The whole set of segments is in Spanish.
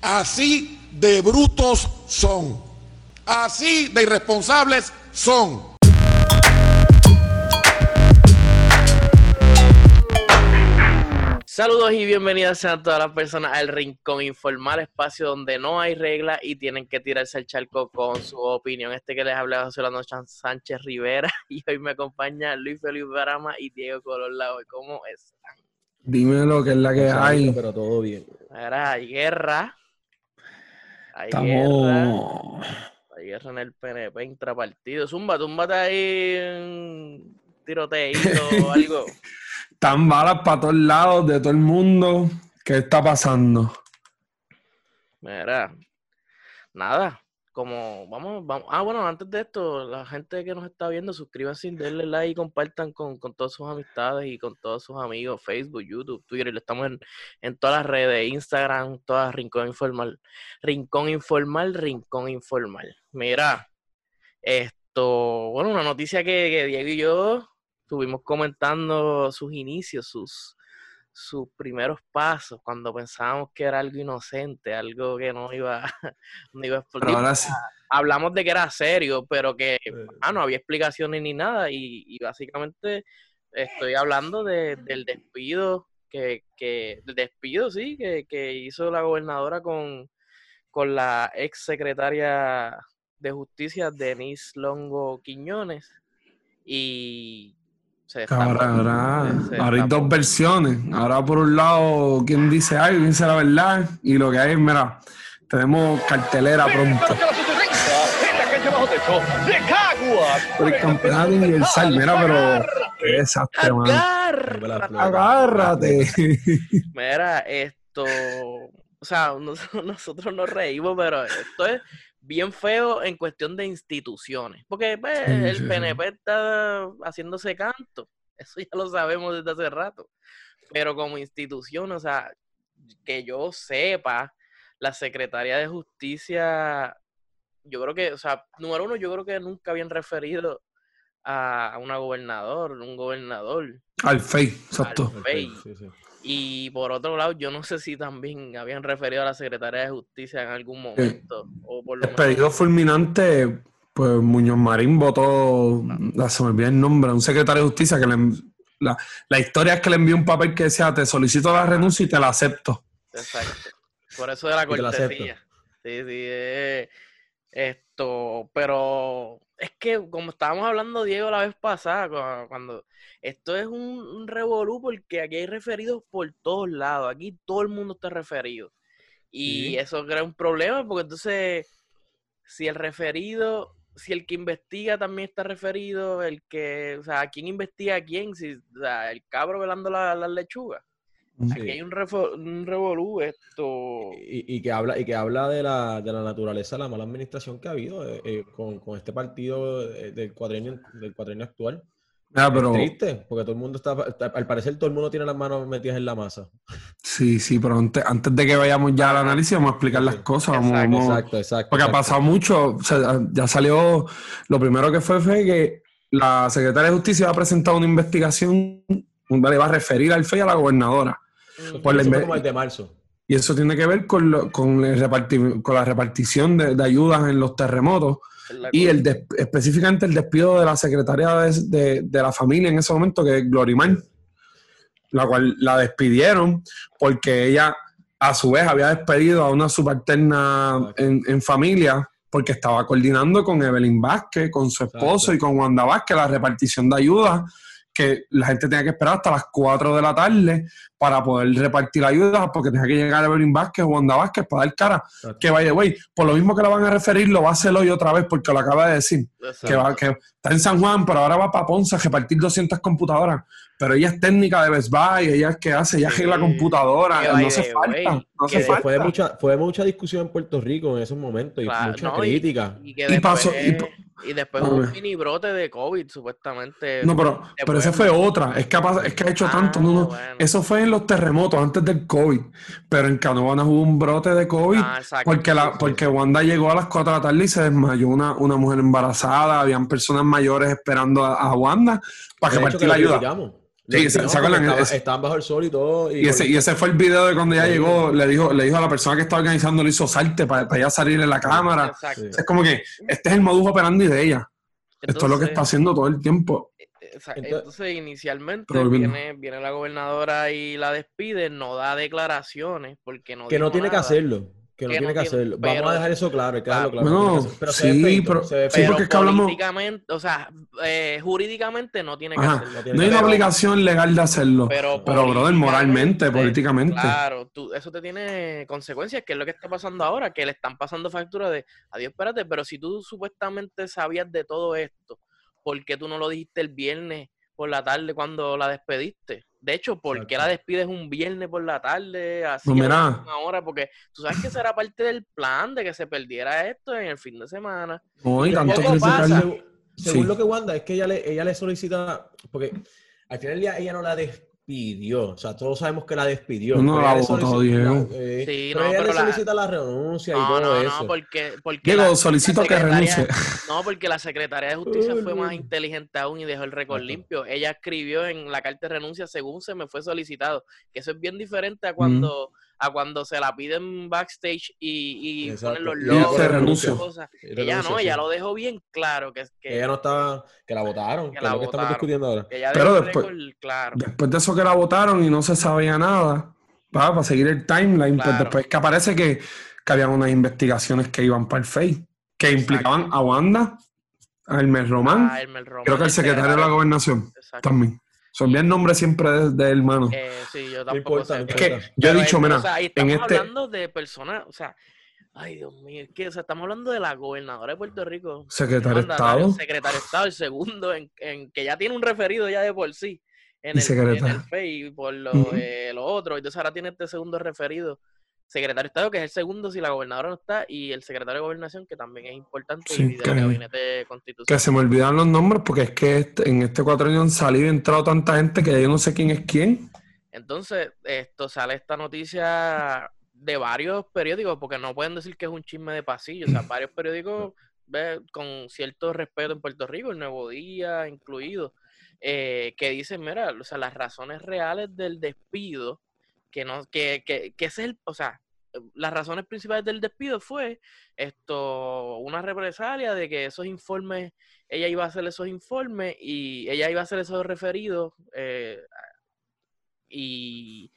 Así de brutos son. Así de irresponsables son. Saludos y bienvenidas a todas las personas al Rincón Informal, espacio donde no hay reglas y tienen que tirarse el charco con su opinión. Este que les habla José Orlando Sánchez Rivera y hoy me acompaña Luis Felipe Barama y Diego Colorlado. ¿Cómo están? Dime lo que es la que hay. Pero todo bien. Ahora hay guerra. Hay Estamos. guerra. Hay guerra en el PNP intrapartido. Zumba, túmbate ahí un tiroteíto o algo. Tan balas para todos lados, de todo el mundo. ¿Qué está pasando? Mira, nada, como vamos, vamos. Ah, bueno, antes de esto, la gente que nos está viendo, suscríbanse, denle like y compartan con, con todas sus amistades y con todos sus amigos, Facebook, YouTube, Twitter, estamos en, en todas las redes, Instagram, todas Rincón Informal. Rincón Informal, Rincón Informal. Mira, esto, bueno, una noticia que, que Diego y yo estuvimos comentando sus inicios, sus, sus primeros pasos, cuando pensábamos que era algo inocente, algo que no iba, no iba a explotar. Pero ahora sí. Hablamos de que era serio, pero que ah, no había explicaciones ni nada, y, y básicamente estoy hablando de, del despido, que, que, del despido, sí, que, que hizo la gobernadora con, con la ex secretaria de justicia, Denise Longo Quiñones, y se Ahora, ahora, se ahora hay dos versiones. Ahora por un lado, quien dice algo, quien dice la verdad. Y lo que hay, mira, tenemos cartelera pronto. Por el campeonato universal, mira, pero qué desastre, man. Agárrate. Mira, esto, o sea, nos- nosotros nos reímos, pero esto es bien feo en cuestión de instituciones, porque pues, Sí, el sí, sí. PNP está haciéndose canto, eso ya lo sabemos desde hace rato, pero como institución, o sea, que yo sepa, la Secretaría de Justicia, yo creo que, o sea, número uno, yo creo que nunca habían referido a una gobernador, un gobernador. Al FEI, exacto. Al FEI. Sí, sí. Y por otro lado, yo no sé si también habían referido a la Secretaría de Justicia en algún momento. O por lo menos- Despedido fulminante, pues Muñoz Marín votó, la- se me olvidó el nombre, un secretario de justicia que le, la, la historia es que le envió un papel que decía, te solicito la renuncia y te la acepto. Exacto. Por eso de la cortesía. Sí, sí. eh, esto, pero es que como estábamos hablando, Diego, la vez pasada, cua- cuando esto es un, un revolú, porque aquí hay referidos por todos lados. Aquí todo el mundo está referido. Y Sí. eso crea un problema, porque entonces, si el referido, si el que investiga también está referido, el que, o sea, ¿quién investiga a quién? Si, o sea, el cabro velando la- las lechugas. Aquí Sí. hay un, un revolú, esto. Y, y que habla, y que habla de la, de la naturaleza, la mala administración que ha habido eh, eh, con, con este partido eh, del cuadrenio, del cuadrenio actual. Pero, Triste, porque todo el mundo está, está- al parecer todo el mundo tiene las manos metidas en la masa. sí, sí, pero antes, antes de que vayamos ya al análisis, vamos a explicar las Sí. cosas. Vamos, Exacto, vamos- Exacto, exacto. porque ha pasado mucho, o sea, ya salió, lo primero que fue fue que la secretaria de justicia ha presentado una investigación, le va a referir al FEI a la gobernadora. Por la Eso fue inve- como el de marzo. Y eso tiene que ver con, lo- con, el reparti- con la repartición de, de ayudas en los terremotos y el específicamente el despido de la secretaria de, de- de la familia en ese momento, que es Glorimar, la cual la despidieron porque ella a su vez había despedido a una subalterna en, en familia porque estaba coordinando con Evelyn Vázquez, con su esposo Exacto. y con Wanda Vázquez la repartición de ayudas que la gente tenía que esperar hasta las 4 de la tarde para poder repartir ayudas porque tenía que llegar Evelyn Vázquez o Wanda Vázquez para dar cara. Exacto. Que vaya, güey, por lo mismo que la van a referir, lo va a hacer hoy otra vez porque lo acaba de decir. Exacto. Que, va, que está en San Juan, pero ahora va para Ponce a repartir 200 computadoras. Pero ella es técnica de Best Buy, ella es que hace, ella Sí. arregla computadoras, Que no hace the falta, way, no hace que Sí, falta. fue, mucha, fue mucha discusión en Puerto Rico en esos momentos y Claro, mucha no, y- crítica. Y, pasó- y y después hubo un mini brote de COVID, supuestamente. No, pero, pero esa fue otra. Es que, ha, es que ha hecho Ah, tanto. No, no. bueno. Eso fue en los terremotos, antes del COVID. Pero en Canóvanas hubo un brote de COVID. Ah, exacto. Porque, la, Sí, sí, porque Wanda llegó a las 4 de la tarde y se desmayó una, una mujer embarazada. Habían personas mayores esperando a, a Wanda para De que la lo ayuda. Sí, Los ¿se- tiró se acuerdan? porque estaba- Ese- estaban bajo el sol y todo. Y ese, y ese fue el video de cuando ella Sí. llegó, le dijo, le dijo a la persona que estaba organizando, le hizo salte para, para ella salir en la cámara. Exacto. Sí. Es como que este es el modus operandi de ella. Esto es lo que está haciendo todo el tiempo. Esa- Entonces- Entonces, inicialmente viene, viene la gobernadora y la despide, no da declaraciones porque no Que no tiene que hacerlo. Que no tiene que tiene- hacerlo. pero- Vamos a dejar eso claro. Hay que dejarlo Claro. no que hacer- pero sí, feito, pero- sí, porque es que hablamos- o sea, eh, jurídicamente no tiene que Ajá. hacerlo. No tiene No hay una hacerlo. obligación legal de hacerlo. Pero, Pero, brother, moralmente, políticamente. Claro, tú, eso te tiene consecuencias, que es lo que está pasando ahora, que le están pasando factura de, adiós, espérate, pero si tú supuestamente sabías de todo esto, ¿por qué tú no lo dijiste el viernes por la tarde cuando la despediste? De hecho, ¿por qué la despides un viernes por la tarde, así Pues a la mira. última hora? Porque tú sabes que esa era parte del plan de que se perdiera esto en el fin de semana. No, y tanto. Según, Sí. lo que Wanda, es que ella le, ella le solicita, porque al final del día ella no la despidió, o sea, todos sabemos que la despidió. No, pero la votó, solicita- Diego. eh, Sí, pero no, ella pero le solicita la renuncia y No, todo no, eso. no, porque, porque Diego, la- la solicito que renuncie. No, porque la secretaria de Justicia fue más inteligente aún y dejó el récord limpio. Ella escribió en la carta de renuncia según se me fue solicitado, que eso es bien diferente a cuando a cuando se la piden backstage y, y ponen los Y ella logos se y cosas. Ella renuncia, no, sí. ella lo dejó bien claro que, que, Ella no estaba, que la votaron, Que que, la es lo que estamos discutiendo ahora. que ella Pero después- récord claro. Después de eso que la votaron y no se sabía nada, para, para seguir el timeline, pues Claro. después que aparece que, que habían unas investigaciones que iban para el FEI, que implicaban a Wanda, a Hermes Román, Ah, creo que el secretario de la gobernación Exacto. también. Son bien nombres siempre de, de hermano. Eh, sí, yo tampoco sé. es que yo he dicho, mira, o sea, en estamos este, hablando de personas, o sea, ay Dios mío, es que o sea, estamos hablando de la gobernadora de Puerto Rico, secretario de Estado, secretario de Estado, el segundo, en, en que ya tiene un referido ya de por sí en Y el, en secretario. el FEI por lo, eh, lo otro, entonces ahora tiene este segundo referido, secretario de Estado, que es el segundo si la gobernadora no está, y el secretario de Gobernación, que también es importante, Sí, y del gabinete constitucional. que se me olvidan los nombres porque es que este- en este cuatro años han salido y entrado tanta gente que ya yo no sé quién es quién. Entonces, esto sale esta noticia de varios periódicos, porque no pueden decir que es un chisme de pasillo, o sea, varios periódicos ve, con cierto respeto en Puerto Rico, el Nuevo Día incluido, eh, que dicen, mira, o sea, las razones reales del despido, que no, que, que, que ese es el, o sea, las razones principales del despido fue esto, una represalia de que esos informes, ella iba a hacer esos informes y ella iba a hacer esos referidos eh, y,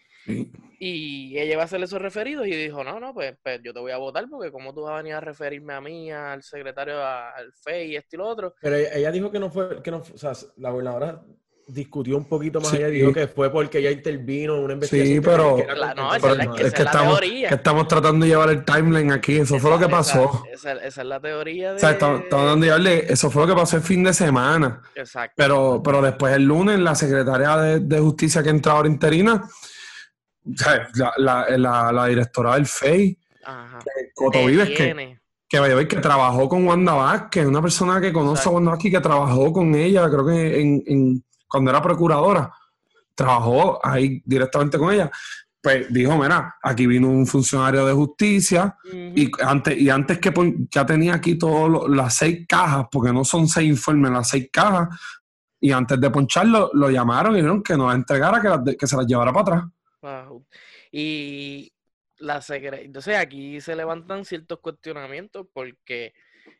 y ella iba a hacer esos referidos y dijo, no, no, pues, pues yo te voy a votar porque como tú vas a venir a referirme a mí, al secretario, al FEI, esto y lo otro. Pero ella, dijo que no fue, que no, fue- o sea, la gobernadora discutió un poquito más Sí. allá y dijo que fue porque ella intervino en una investigación. que- pero- que era La- no, con- esa Pero es que estamos, que estamos tratando de llevar el timeline aquí. Eso fue lo que pasó. Esa, esa es la teoría de... O sea, estamos, estamos dando de llevarle- eso fue lo que pasó el fin de semana. Exacto. Pero, pero después el lunes, la secretaria de, de Justicia que entra ahora interina, o sea, la, la, la- la directora del FEI, Ajá. Coto Vives, que, que, vaya a ver, que trabajó con Wanda Vázquez, una persona que conoce Exacto. a Wanda Vázquez y que trabajó con ella, creo que en, en- cuando era procuradora, trabajó ahí directamente con ella. Pues dijo, mira, aquí vino un funcionario de justicia y antes, y antes que ya tenía aquí todas las seis cajas, porque no son seis informes, las seis cajas, y antes de poncharlo, lo llamaron y dijeron que nos entregara, que, se las llevara para atrás. Wow. Y la secre- entonces aquí se levantan ciertos cuestionamientos porque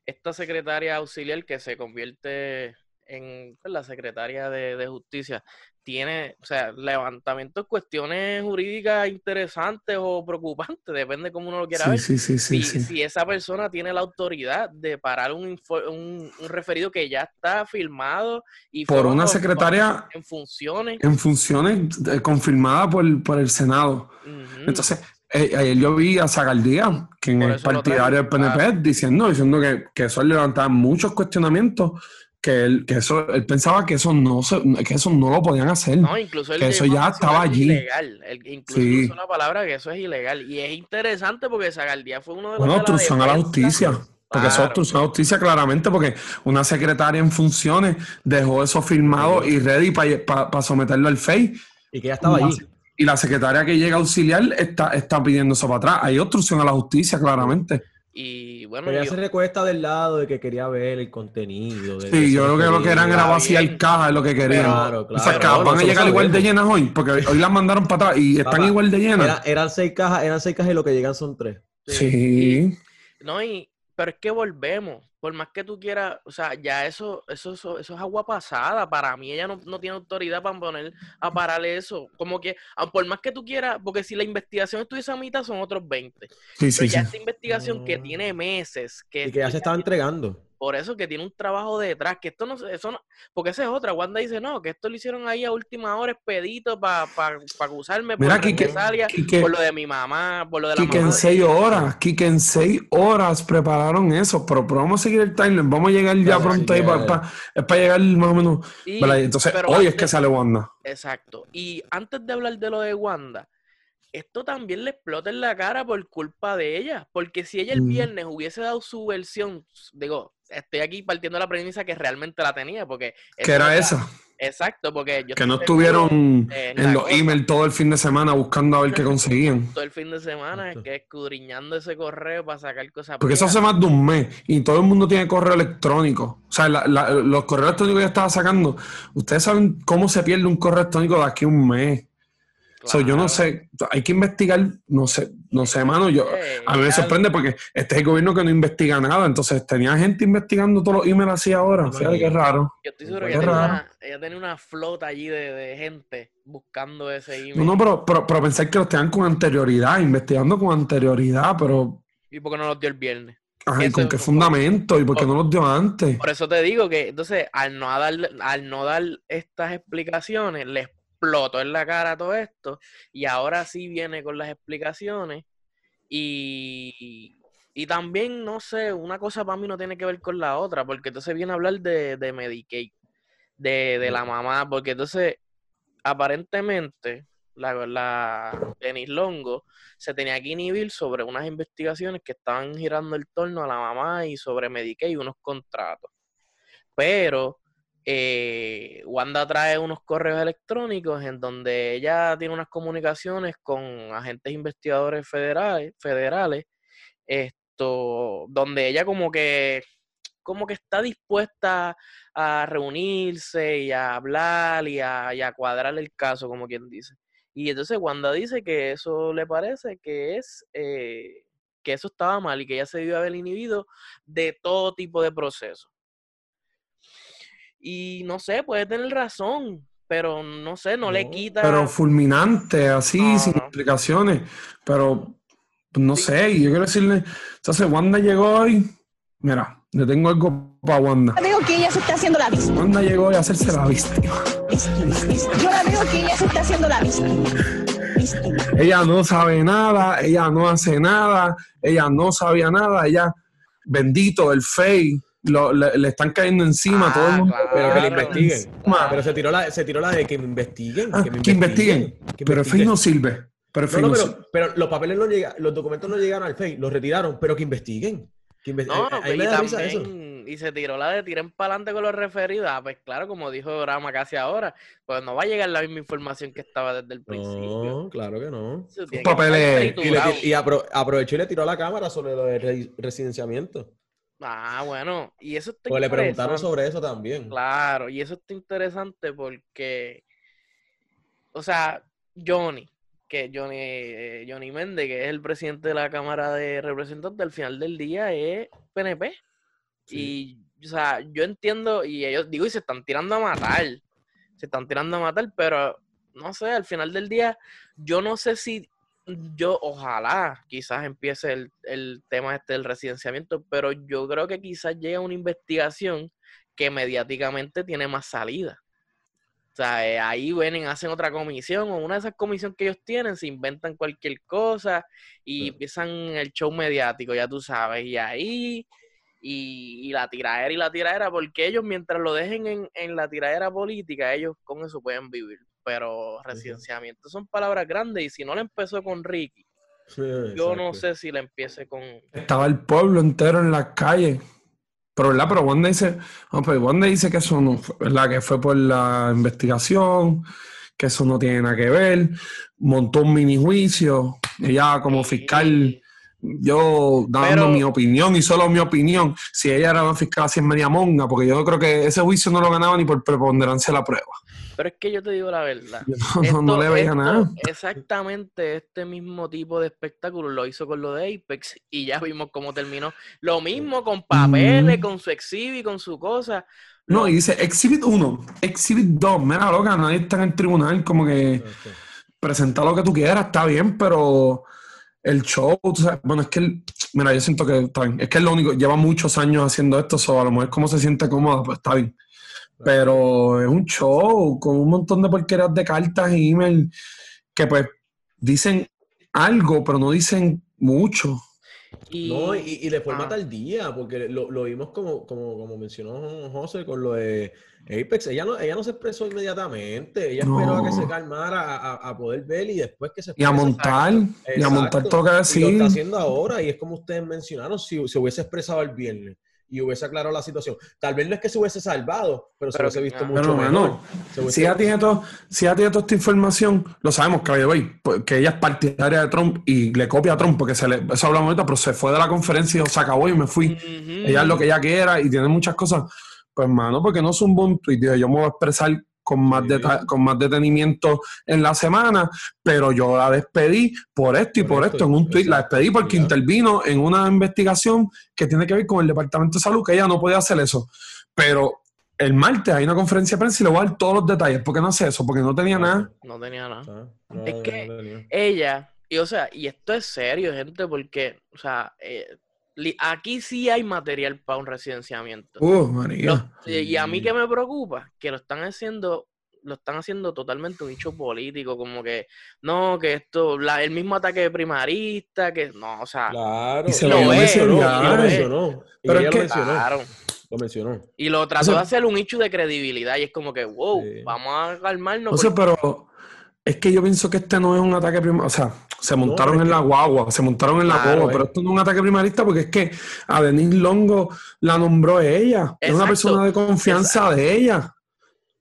esta secretaria auxiliar que se convierte en pues, la secretaria de, de justicia tiene, o sea, levantamientos, cuestiones jurídicas interesantes o preocupantes, depende cómo uno lo quiera Sí, ver. sí, sí, sí, si, si esa persona tiene la autoridad de parar un, un, un referido que ya está firmado y Por una secretaria en funciones. en funciones eh, confirmada por, por el Senado. Entonces, eh, ayer yo vi a Zagaldía, quien es partidario del PNP, diciendo, diciendo que, que eso levantaba muchos cuestionamientos, que él, que eso, él pensaba que eso no se, que eso no lo podían hacer. No, incluso él que eso ya estaba allí. Ilegal. Él incluso Sí. la palabra que eso es ilegal. Y es interesante porque Zagaldía fue uno de los Bueno, obstrucción a la justicia. Porque eso es obstrucción a la justicia claramente, porque una secretaria en funciones dejó eso firmado y ready para someterlo al FEI. Y que ella estaba allí. Y la secretaria que llega a auxiliar está, está pidiendo eso para atrás. Hay obstrucción a la justicia, claramente. Y bueno, Pero ella yo- se recuesta del lado de que quería ver el contenido. de- Sí, yo creo que lo que eran era vaciar cajas, es lo que querían. Claro, O claro. sea, que No, van a llegar igual de llenas hoy, porque hoy las mandaron para atrás y están Papá, igual de llenas. Era- eran seis cajas, eran seis cajas y lo que llegan son tres. Sí. No, y, pero es que volvemos. Por más que tú quieras, o sea, ya eso, eso, eso, eso es agua pasada. Para mí, ella no, no tiene autoridad para poner a parar eso. Como que, ah, por más que tú quieras, porque si la investigación estuviese a mitad, son otros 20. Sí, Pero sí, ya sí. esta investigación que Mm. tiene meses, que, Y que ya se estaba entregando. Por eso que tiene un trabajo detrás, que esto no, se- eso no, porque esa es otra. Wanda dice, no, que esto lo hicieron ahí a última hora, expedito, para acusarme por Mira, Quique, represalia, Quique- por lo de mi mamá, por lo de la Quique mamá. en seis horas, Quique en seis horas prepararon eso, pero, pero vamos a seguir el timeline, vamos a llegar ya pronto ahí, para, ya. es para llegar más o menos. Entonces, hoy es que sale Wanda. Exacto. Y antes de hablar de lo de Wanda, esto también le explota en la cara por culpa de ella. Porque si ella el Mm. viernes hubiese dado su versión, digo, estoy aquí partiendo la premisa que realmente la tenía, porque... Que eso era no esa, Exacto, porque yo que no estuvieron eh, en los emails todo el fin de semana buscando a ver qué conseguían. todo el fin de semana, Exacto. que escudriñando ese correo para sacar cosas. Porque eso hace más de un mes y todo el mundo tiene correo electrónico. O sea, la- la- los correos electrónicos que yo estaba sacando, ustedes saben cómo se pierde un correo electrónico de aquí a un mes. So, yo no sé, hay que investigar, no sé, no sé, mano, yo, a mí me sorprende porque este es el gobierno que no investiga nada, entonces tenía gente investigando todos los emails así ahora, fíjate qué raro. Yo estoy seguro que ella tenía, raro. una, ella tenía una flota allí de, de gente buscando ese email. No, no, pero, pero, pero pensar que los tengan con anterioridad, investigando con anterioridad, pero ¿Y por qué no los dio el viernes? Eso- ¿con qué fundamento? ¿Y por qué no los dio antes? Por eso te digo que entonces al no dar, al no dar estas explicaciones, le explotó en la cara todo esto y ahora sí viene con las explicaciones y, y también, no sé, una cosa para mí no tiene que ver con la otra, porque entonces viene a hablar de, de Medicaid, de, de la mamá, porque entonces aparentemente la, la Denis Longo se tenía que inhibir sobre unas investigaciones que estaban girando el torno a la mamá y sobre Medicaid y unos contratos. Pero eh, Wanda trae unos correos electrónicos en donde ella tiene unas comunicaciones con agentes investigadores federales, federales esto, donde ella como que como que está dispuesta a reunirse y a hablar y a, cuadrar el caso, como quien dice. Y entonces Wanda dice que eso le parece que es eh, que eso estaba mal y que ella se debió haber inhibido de todo tipo de proceso. Y no sé, puede tener razón, pero no sé, no, le quita. Pero fulminante, así, No, sin no. explicaciones. Pero pues, no Sí. sé, y yo quiero decirle, entonces Wanda llegó hoy, mira, le tengo algo para Wanda. Yo veo que ella se está haciendo la víctima. Wanda llegó hoy a hacerse la víctima. Yo la veo que ella se está haciendo la. Víctima. Ella no sabe nada, ella no hace nada, ella no sabía nada, ella, bendito, el fey, lo- le, le están cayendo encima a todo el Ah, mundo. claro. Pero que le investiguen. Pero se tiró la, se tiró la de que me investiguen. Ah, que me que investiguen. que Pero el investiguen. no sirve. Pero No, no, pero, los papeles no llegan, los documentos no llegaron al FEI, los retiraron, pero que investiguen. Que No, me y da risa eso. también, y se tiró la de tiren para adelante con los referidos. Ah, pues claro, como dijo Rama casi ahora, pues no va a llegar la misma información que estaba desde el principio. No, claro que no. Papeles- Y, le y apro- aprovechó y le tiró a la cámara sobre lo de re- residenciamiento. Ah, bueno, y eso está Porque le preguntaron sobre eso también. Claro, y eso está interesante porque, o sea, Johnny, que Johnny, eh, Johnny Méndez, que es el presidente de la Cámara de Representantes, al final del día es PNP. Y, o sea, yo entiendo, y ellos, digo, y se están tirando a matar, se están tirando a matar, pero, no sé, al final del día, yo no sé si yo, ojalá, quizás empiece el, el tema este del residenciamiento, pero yo creo que quizás llegue una investigación que mediáticamente tiene más salida. O sea, eh, ahí vienen, hacen otra comisión, o una de esas comisiones que ellos tienen, se inventan cualquier cosa y Sí. empiezan el show mediático, ya tú sabes, y ahí, y, y la tiradera y la tiradera, porque ellos mientras lo dejen en, en la tiradera política, ellos con eso pueden vivir. Pero residenciamiento son palabras grandes, y si no le empezó con Ricky, Sí, yo no sé si le empiece con... Estaba el pueblo entero en las calles. Pero, ¿verdad? Pero Wanda dice, no, pues Wanda dice que eso no fue, ¿verdad? Que fue por la investigación, que eso no tiene nada que ver. Montó un mini juicio. Ella como fiscal yo dando Pero- mi opinión y solo mi opinión, si ella era una fiscal así en media monga, porque yo creo que ese juicio no lo ganaba ni por preponderancia de la prueba. Pero es que yo te digo la verdad. Yo no, no Esto- le veía esto- nada. Exactamente este mismo tipo de espectáculo lo hizo con lo de Apex y ya vimos cómo terminó. Lo mismo con papeles, Mm. con su exhibit, con su cosa. No, y dice Exhibit 1, Exhibit 2, mira, loca, nadie está en el tribunal, como que presenta lo que tú quieras, está bien, pero el show, tú sabes, bueno, es que él, mira, yo siento que está bien, es que es lo único, lleva muchos años haciendo esto, so, a lo mejor cómo se siente cómoda, pues está bien. Pero es un show con un montón de porquerías de cartas y email que pues dicen algo, pero no dicen mucho. y, No, y, y de forma Ah. tardía, porque lo, lo vimos como, como, como mencionó José con lo de Apex. Ella no, ella no se expresó inmediatamente. Ella No. esperó a que se calmara, a, a- a poder ver y después que se Y a montar, y a montar todo lo que Y lo está haciendo ahora, y es como ustedes mencionaron, si se hubiese expresado el viernes y hubiese aclarado la situación. Tal vez no es que se hubiese salvado, pero, se hubiese visto mucho Pero, mejor. hubiese- Si ella tiene todo, si ella tiene toda esta información, lo sabemos que, way, pues, que ella es partidaria de Trump y le copia a Trump, porque se le, eso hablamos ahorita, pero se fue de la conferencia y dijo, se acabó y me fui. Ella es lo que ella quiera y tiene muchas cosas. Pues, mano, porque no es un buen tweet. Yo me voy a expresar con más, deta- con más detenimiento en la semana, pero yo la despedí por esto y por esto en un tweet. La despedí porque intervino en una investigación que tiene que ver con el Departamento de Salud, que ella no podía hacer eso. Pero el martes hay una conferencia de prensa y le voy a dar todos los detalles. ¿Por qué no hace eso? Porque no tenía nada. No tenía nada. Ah, Es que- ella, y o sea, y esto es serio, gente, porque, o sea, eh, aquí sí hay material para un residenciamiento. Uh, María. Lo- y a mí que me preocupa, que lo están haciendo, lo están haciendo totalmente un hecho político, como que, no, que esto, la- el mismo ataque de primarista, que, no, o sea, Claro. Y se lo lo es, mencionó, y lo mencionó. Pero es lo que- mencionó. claro. Lo mencionó. Y lo trató sea- de hacer un hecho de credibilidad, y es como que, wow, Sí. vamos a calmarnos. No sé, porque- pero es que yo pienso que este no es un ataque primarista. O sea, se montaron en la guagua, se montaron en la guagua, pero esto no es un ataque primarista porque es que a Denise Longo la nombró ella. Es una persona de confianza de ella.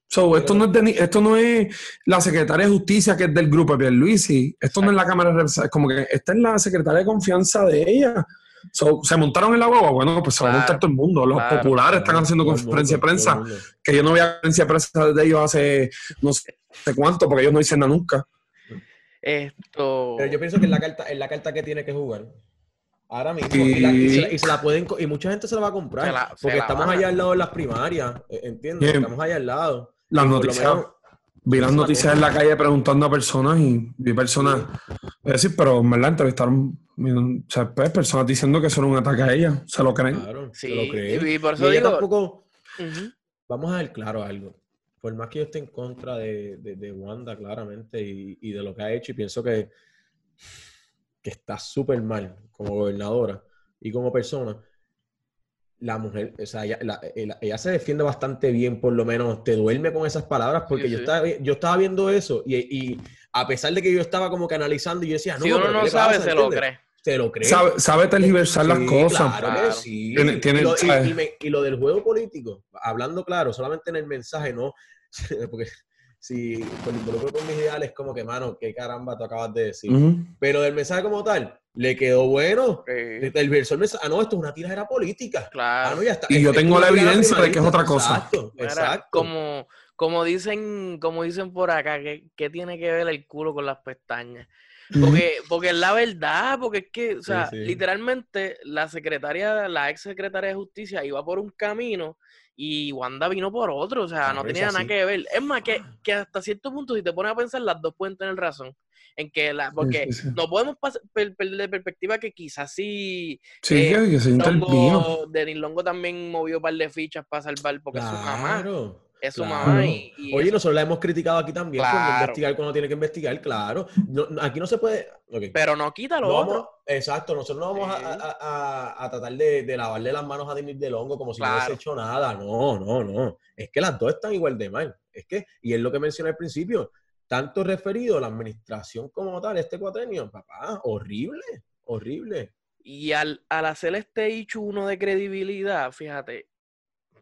So, esto, no es Deni- esto no es la secretaria de justicia que es del grupo de Pierluisi. Esto no es la Cámara de Representantes. Es como que esta es la secretaria de confianza de ella. So, se montaron en la guagua. Bueno, pues se va a montar todo el mundo. Los claro, populares están haciendo conferencia de prensa que yo no voy a conferencia de prensa de ellos hace no sé cuánto, porque ellos no dicen nada nunca. Esto. Pero yo pienso que es la carta, es la carta que tiene que jugar. Ahora mismo. Y- Y, la- y se, la, y se la pueden y mucha gente se la va a comprar. La- porque estamos van allá al lado de las primarias. eh, ¿Entiendes? Bien. Estamos allá al lado. Las Y por lo noticias, menos- vi las noticias en la calle preguntando a personas y vi personas, es decir, pero en verdad entrevistaron, o sea, pues, personas diciendo que eso era un ataque a ella, se lo creen. Claro, Sí, se lo creen. y por Y eso ella digo. tampoco. Ujú. Vamos a ver claro algo. Por más que yo esté en contra de, de- de Wanda, claramente, y, y de lo que ha hecho, y pienso que, que está súper mal como gobernadora y como persona, la mujer, o sea, ella, la- ella- ella se defiende bastante bien, por lo menos te duerme con esas palabras, porque Sí, yo, sí. Estaba, yo estaba viendo eso, y, y a pesar de que yo estaba como que analizando, y yo decía, no, si uno pero no ¿qué le sabe, pasa? se lo ¿Entiendes? cree. Se lo cree. Sabe, sabe tergiversar las Sí, cosas. Claro que Claro. sí. Tiene- tiene- y, lo, y- me- y lo del juego político, hablando claro, solamente en el mensaje, no. Porque si por involucro con mis ideales, como que, mano, qué caramba tú acabas de decir. Ujú. Pero del mensaje como tal, le quedó bueno. Sí, El verso del mensaje, ah, no, esto es una tiradera política. Ah, claro. no, ya está. Y yo tengo la evidencia de que es otra cosa. Exacto, Mira, exacto. Como, como dicen, como dicen por acá, que, que tiene que ver el culo con las pestañas. Porque, porque es la verdad, porque es que, o sea, sí. literalmente la secretaria, la ex secretaria de justicia iba por un camino y Wanda vino por otro, o sea, Claro, no tenía nada que ver. Es más, que, que hasta cierto punto, si te pones a pensar, las dos pueden tener razón. En que la, porque sí, sí. no podemos per- perder de perspectiva que quizás sí Sí, Eh, que, se. Longo, Denis Longo también movió un par de fichas para salvar, porque es su mamá. Es su claro. mamá y, y Oye, eso- nosotros la hemos criticado aquí también no Claro. investigar cuando tiene que investigar, claro. No- aquí no se puede. pero no quita lo No otro. vamos- exacto, nosotros no vamos a- Sí. a, a- a tratar de, de lavarle las manos a Denis de Longo como si no hubiese hecho nada. No, no, no. Es que las dos están igual de mal. Es que, y es lo que mencioné al principio, tanto referido a la administración como tal, este cuatrenio, papá, horrible, horrible. Y al, al hacer este hecho uno de credibilidad, fíjate,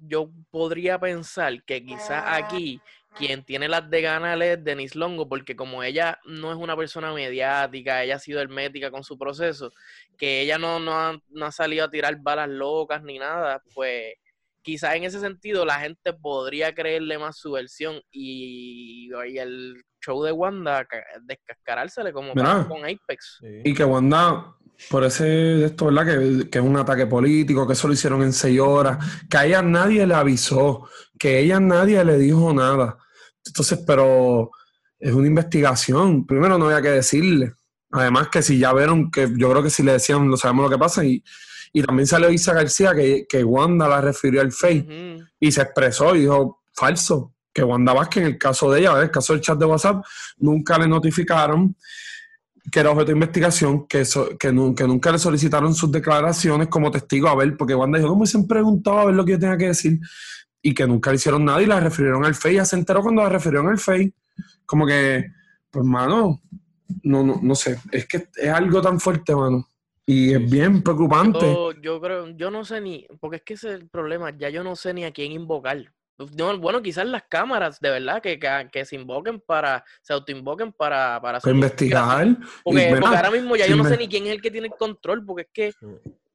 yo podría pensar que quizás aquí quien tiene las de ganas es Denise Longo, porque como ella no es una persona mediática, ella ha sido hermética con su proceso, que ella no, no, ha, no ha salido a tirar balas locas ni nada, pues quizás en ese sentido la gente podría creerle más su versión y, y el show de Wanda ca- descascarársele como con Apex. Sí. Y que Wanda, por ese esto, ¿verdad? Que, que es un ataque político, que eso lo hicieron en seis horas, que a ella nadie le avisó, que a ella nadie le dijo nada. Entonces, pero es una investigación. Primero no había que decirle. Además que si ya vieron, que yo creo que si le decían, lo sabemos lo que pasa. Y, y también salió Isa García que, que Wanda la refirió al Face y se expresó y dijo falso, que Wanda Vázquez, en el caso de ella, en el caso del chat de WhatsApp, nunca le notificaron que era objeto de investigación, que, eso- que, nu- que nunca le solicitaron sus declaraciones como testigo a ver, porque Wanda dijo, me se preguntado a ver lo que yo tenía que decir, y que nunca le hicieron nada y la refirieron al FEI, ya se enteró cuando la refirieron al FEI, como que, pues mano, no, no, no sé, es que es algo tan fuerte, mano, y es bien preocupante. Yo, yo creo, yo no sé ni, porque es que ese es el problema, ya yo no sé ni a quién invocar. No, bueno, quizás las cámaras, de verdad, que, que, que se invoquen para, se autoinvoquen para, para investigar. Porque, y, ahora mismo ya si yo no me- sé ni quién es el que tiene el control, porque es que...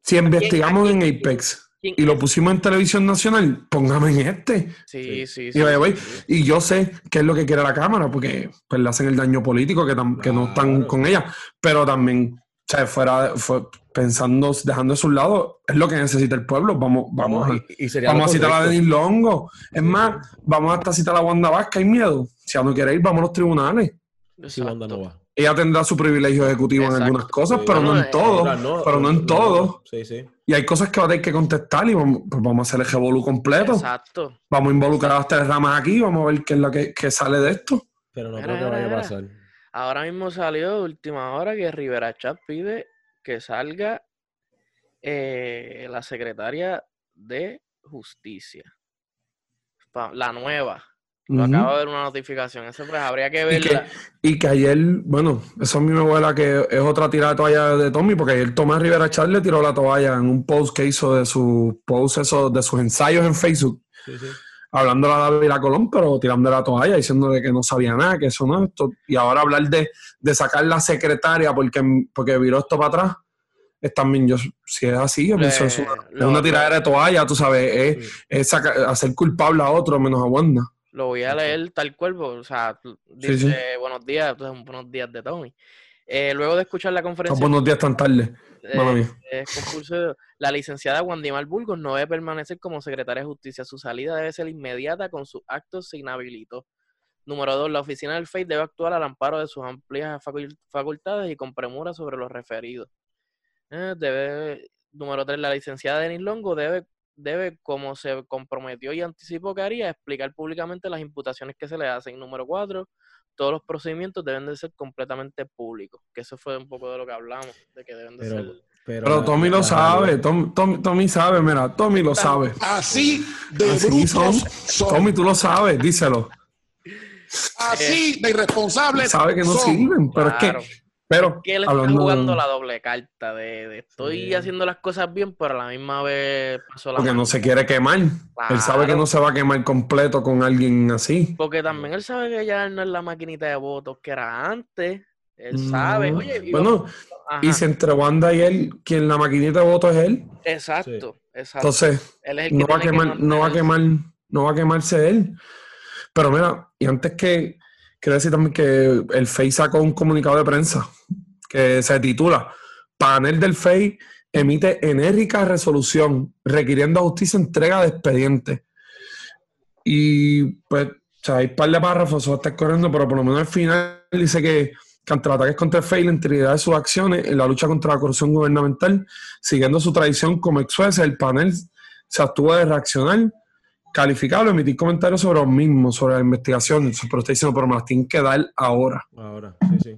Si investigamos en Apex quién- y lo pusimos en televisión nacional, póngame en este. Sí, sí, Y, sí. vaya, voy, sí. y yo sé qué es lo que quiere la cámara, porque pues, le hacen el daño político que, tam- que no están con ella. Pero también, sea, fuera, fue, pensando, dejando eso a un lado, es lo que necesita el pueblo. Vamos, vamos, a, y, y sería vamos lo a citar a. Denis Longo. Es más, vamos hasta citar a Wanda Vázquez, hay miedo. Si no quiere ir, vamos a los tribunales. Si Wanda no Exacto. va. Ella tendrá su privilegio ejecutivo en Exacto. algunas cosas, Sí. pero no en eh, todo. No, pero no en todo. Sí, sí. Y hay cosas que va a tener que contestar y vamos, pues vamos a hacer el revolú completo. Exacto. Vamos a involucrar a las tres ramas aquí, vamos a ver qué es lo que, que sale de esto. Pero no creo que vaya a pasar. Ahora mismo salió de última hora que Rivera Chat pide que salga eh, la secretaria de Justicia. La nueva. Lo acabo de ver una notificación. Eso pues habría que Y que, verla. y que ayer, bueno, eso a mí me huele que es otra tirada de toalla de Tommy, porque ayer Tomás Rivera Char le tiró la toalla en un post que hizo de sus posts, eso, de sus ensayos en Facebook, Sí, sí. Hablando a David Colón, pero tirando la toalla, diciéndole que no sabía nada, que eso no esto. Y ahora hablar de, de sacar la secretaria porque, porque viró esto para atrás, es también, yo, si es así, yo pienso es una, es una tiradera de toalla, tú sabes, es, Sí. es saca- hacer culpable a otro menos a Wanda. Lo voy a leer tal porque, o sea, dice Sí, sí. buenos días, entonces, buenos días de Tommy. Eh, luego de escuchar la Ah, conferencia buenos días tan tarde, eh, eh, concurso, la licenciada Wandimar Burgos no debe permanecer como secretaria de justicia. Su salida debe ser inmediata con sus actos se inhabilitó. Número dos, la oficina del FEI debe actuar al amparo de sus amplias facul- facultades y con premura sobre los referidos. Eh, debe, número tres, la licenciada Denis Longo debe, debe, como se comprometió y anticipó que haría, explicar públicamente las imputaciones que se le hacen. Número cuatro, todos los procedimientos deben de ser completamente públicos. Que eso fue un poco de lo que hablamos, de que deben de Pero, ser... pero, Tommy lo sabe, Tom- Tom- Tommy sabe, mira, Tommy lo sabe. Así de Así brutos son. son. Tommy, tú lo sabes, díselo. Así de irresponsables Sabe que no son. sirven, pero Claro. es que, pero que él está hablando jugando de- la doble carta de, de estoy Sí. haciendo las cosas bien, pero a la misma vez pasó la porque no se quiere quemar. Él sabe que no se va a quemar completo con alguien así. Porque también él sabe que ya no es la maquinita de votos que era antes. Él sabe. No. Oye, y bueno, ajá, y si entre Wanda y él, quien la maquinita de voto es él, exacto, exacto. entonces él es el que no va a tiene que quemar, no va a quemar, no va a quemarse él. Pero mira, y antes que quiero decir también que el FEI sacó un comunicado de prensa que se titula Panel del FEI emite enérgica resolución requiriendo a justicia entrega de expediente. Y pues, o sea, hay un par de párrafos, eso estar corriendo, pero por lo menos al final dice que, que ante los ataques contra el FEI, la integridad de sus acciones en la lucha contra la corrupción gubernamental, siguiendo su tradición como ex el panel se abstuvo de reaccionar, calificarlo, emitir comentarios sobre los mismos, sobre la investigación. Pero está diciendo, pero me las tienen que dar ahora. Ahora, sí, sí.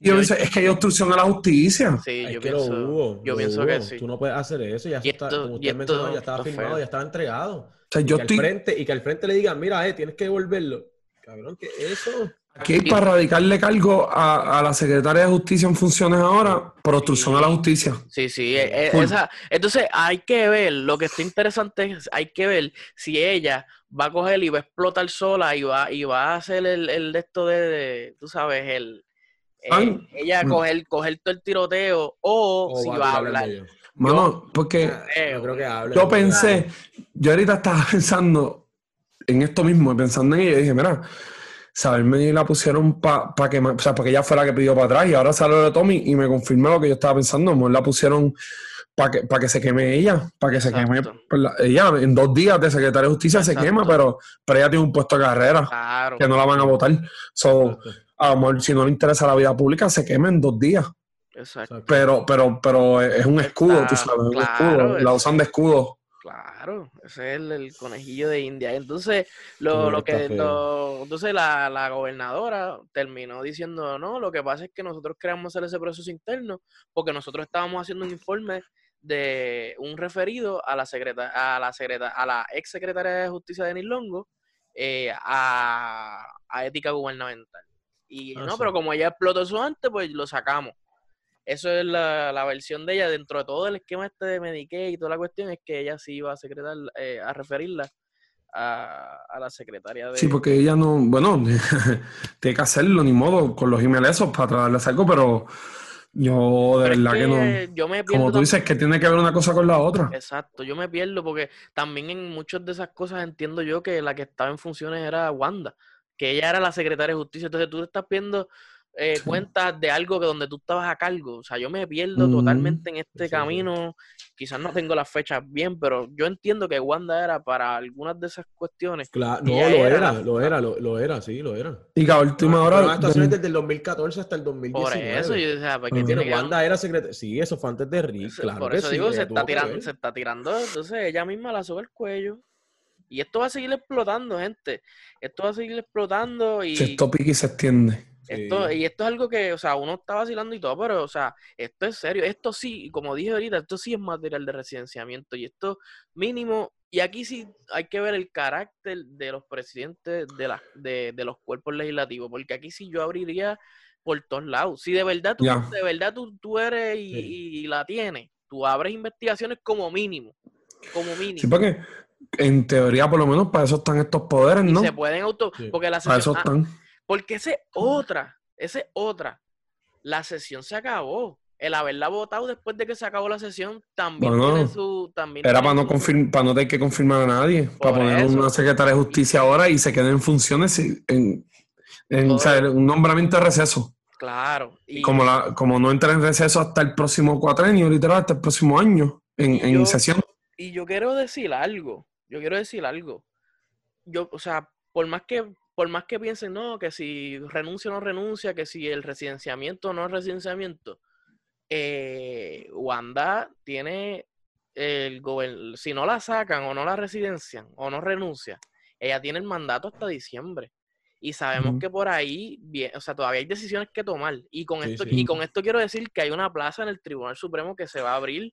Y yo pienso, es que hay obstrucción a la justicia. Sí, Es yo que pienso, lo hubo. yo lo pienso que sí. Tú no puedes hacer eso. Ya Y está, esto- como usted esto mencionó, ya estaba firmado, feo. ya estaba entregado. O sea, Y yo que, al frente, y que al frente le digan, mira, eh, tienes que devolverlo. Cabrón, ¿qué es eso? Aquí hay para radicarle cargo a, a la secretaria de Justicia en funciones ahora por obstrucción a la justicia. Sí, sí. eh, eh, esa- entonces hay que ver, lo que está interesante es, hay que ver si ella va a coger y va a explotar sola y va, y va a hacer el, el de esto de, de, tú sabes, el... eh, ella Mm. coger, coger todo el tiroteo o, O si va a va hablar. Mano, porque Eh, Yo creo que habla. yo pensé, yo ahorita estaba pensando en esto mismo, pensando en ella, y dije, mira, saberme la pusieron para que, ma- o sea, para que ella fuera la que pidió para atrás, y ahora salió de Tommy y me confirmó lo que yo estaba pensando, a lo mejor la pusieron para que, para que se queme ella, para que se queme, Exacto. pues, la- ella en dos días de secretaria de justicia se quema, pero, pero ella tiene un puesto de carrera, Claro. que no la van a votar. So, a lo mejor si no le interesa la vida pública, se quema en dos días. Exacto. Pero, pero, pero es un escudo, tú sabes, un claro, escudo. La usan de escudo. Claro, ese es el, el conejillo de India. Entonces, lo, lo que lo- entonces la, la gobernadora terminó diciendo, no, lo que pasa es que nosotros queremos hacer ese proceso interno porque nosotros estábamos haciendo un informe de un referido a la secreta, a la secreta, a la ex secretaria de justicia de Longo eh, a, a ética gubernamental. Y Ah, no, sí. pero como ella explotó eso antes, pues lo sacamos. Eso es la, la versión de ella dentro de todo el esquema este de Medicaid y toda la cuestión es que ella sí iba a secretar, eh, a referirla a, a la secretaria de... Sí, porque ella no, bueno, tiene que hacerlo, ni modo, con los emails para traerles algo, pero yo de Pero es verdad que, no. Yo me pierdo Como tú dices, que tiene que ver una cosa con la otra. Exacto, yo me pierdo porque también en muchas de esas cosas entiendo yo que la que estaba en funciones era Wanda, que ella era la secretaria de justicia. Entonces tú te estás viendo eh, cuentas de algo que donde tú estabas a cargo. O sea, yo me pierdo Mm. totalmente en este Sí, sí. camino. Quizás no tengo las fechas bien, pero yo entiendo que Wanda era para algunas de esas cuestiones. Claro, no, lo era lo era, lo, lo era, sí, lo era. Y que última hora. Actuaciones del- desde el 2014 hasta el Por 2019. eso yo decía, tiene Pero que Wanda era secretaria. Sí, eso fue antes de Rick, claro. Por que eso sí, digo, se está, tirando, se está tirando, entonces ella misma la sube el cuello. Y esto va a seguir explotando, gente. Esto va a seguir explotando y Si esto pique y se extiende. Esto, Sí. y esto es algo que, o sea, uno está vacilando y todo, pero, o sea, esto es serio. Esto sí, como dije ahorita, esto sí es material de residenciamiento. Y esto mínimo, y aquí sí hay que ver el carácter de los presidentes de, la, de, de los cuerpos legislativos, porque aquí sí yo abriría por todos lados. Si de verdad tú, de verdad tú, tú eres y, Sí. y la tienes, tú abres investigaciones como mínimo. Como mínimo. Sí, porque en teoría, por lo menos, para eso están estos poderes, y ¿no? se pueden auto. Sí. Porque la Para eso sesión. ah, están. Porque esa es otra. Esa es otra. La sesión se acabó. El haberla votado después de que se acabó la sesión también tiene su. También Era para no, su- confirm- para no tener que confirmar a nadie. Por para poner eso. una secretaria de justicia ahora y se quede en funciones en, en o sea, un nombramiento de receso. Claro. Y, Como, la, como no entra en receso hasta el próximo cuatrenio, literal, hasta el próximo año, en, en sesión. y yo quiero decir algo. Yo quiero decir algo. Yo, o sea, por más que, por más que piensen, no, que si renuncia o no renuncia, que si el residenciamiento o no es residenciamiento, eh, Wanda tiene el gobern- si no la sacan o no la residencian o no renuncia, ella tiene el mandato hasta diciembre. Y sabemos que por ahí, bien, o sea, todavía hay decisiones que tomar. Y con, Sí, esto, sí. y con esto quiero decir que hay una plaza en el Tribunal Supremo que se va a abrir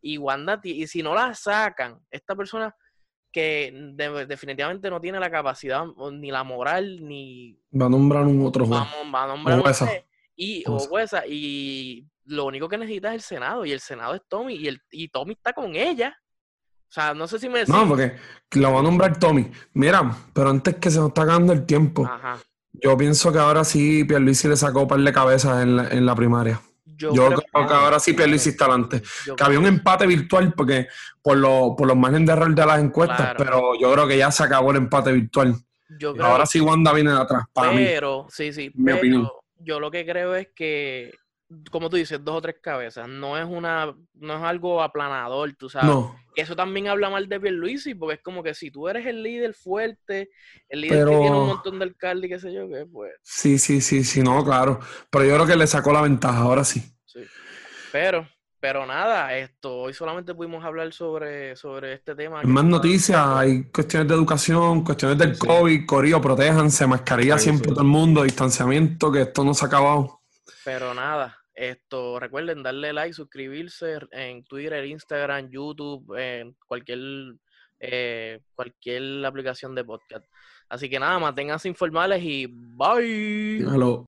y Wanda, y si no la sacan, esta persona que de- definitivamente no tiene la capacidad ni la moral ni Va a nombrar un otro juez. va a nombrar un juez y o jueza, y lo único que necesita es el Senado y el Senado es Tommy y el y Tommy está con ella. O sea, no sé si me No, porque lo va a nombrar Tommy. Mira, pero antes que se nos está acabando el tiempo, Ajá. yo pienso que ahora sí Pierluisi le sacó un par de cabezas en la, en la primaria. Yo, Yo, creo, creo que ahora sí Pierluisi está adelante. Que había un empate virtual porque por, lo, por los margen de error de las encuestas, Claro. pero yo creo que ya se acabó el empate virtual. yo creo- Ahora sí Wanda viene de atrás, para mí. pero, sí, sí, mi pero opinión. yo lo que creo es que, como tú dices, dos o tres cabezas, no es una, no es algo aplanador, tú sabes. No, eso también habla mal de Pierluisi, porque es como que si tú eres el líder fuerte, el líder que tiene un montón de alcaldes y qué sé yo, qué, pues sí, sí, sí, sí, no, claro. Pero yo creo que le sacó la ventaja, ahora sí. sí. Pero, pero nada, esto, hoy solamente pudimos hablar sobre, sobre este tema. Más noticias, hay cuestiones de educación, cuestiones del Sí. COVID, corillo, protéjanse, mascarilla Sí, siempre todo el mundo, distanciamiento, que esto no se ha acabado. Pero nada, esto, recuerden darle like, suscribirse en Twitter, Instagram, YouTube, en cualquier eh, cualquier aplicación de podcast. Así que nada, manténganse informales y bye. Hello.